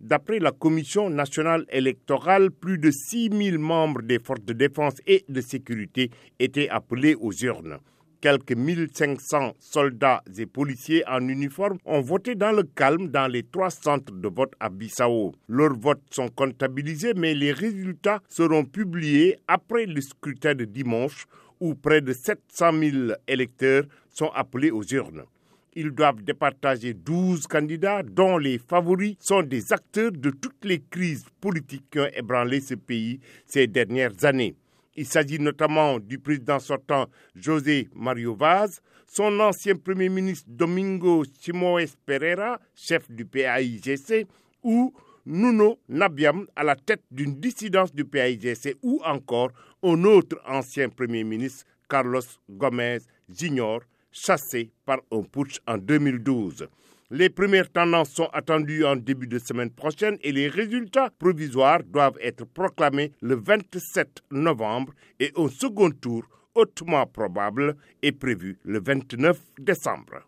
D'après la Commission nationale électorale, plus de 6 000 membres des forces de défense et de sécurité étaient appelés aux urnes quelques 1500 soldats et policiers en uniforme ont voté dans le calme dans les trois centres de vote à Bissau. Leurs votes sont comptabilisés, mais les résultats seront publiés après le scrutin de dimanche où près de 700 000 électeurs sont appelés aux urnes. Ils doivent départager 12 candidats dont les favoris sont des acteurs de toutes les crises politiques qui ont ébranlé ce pays ces dernières années. Il s'agit notamment du président sortant José Mario Vaz, son ancien premier ministre Domingo Simoes Pereira, chef du PAIGC, ou Nuno Nabiam à la tête d'une dissidence du PAIGC, ou encore un autre ancien premier ministre, Carlos Gomez Junior, chassé par un putsch en 2012. Les premières tendances sont attendues en début de semaine prochaine et les résultats provisoires doivent être proclamés le 27 novembre et un second tour hautement probable est prévu le 29 décembre.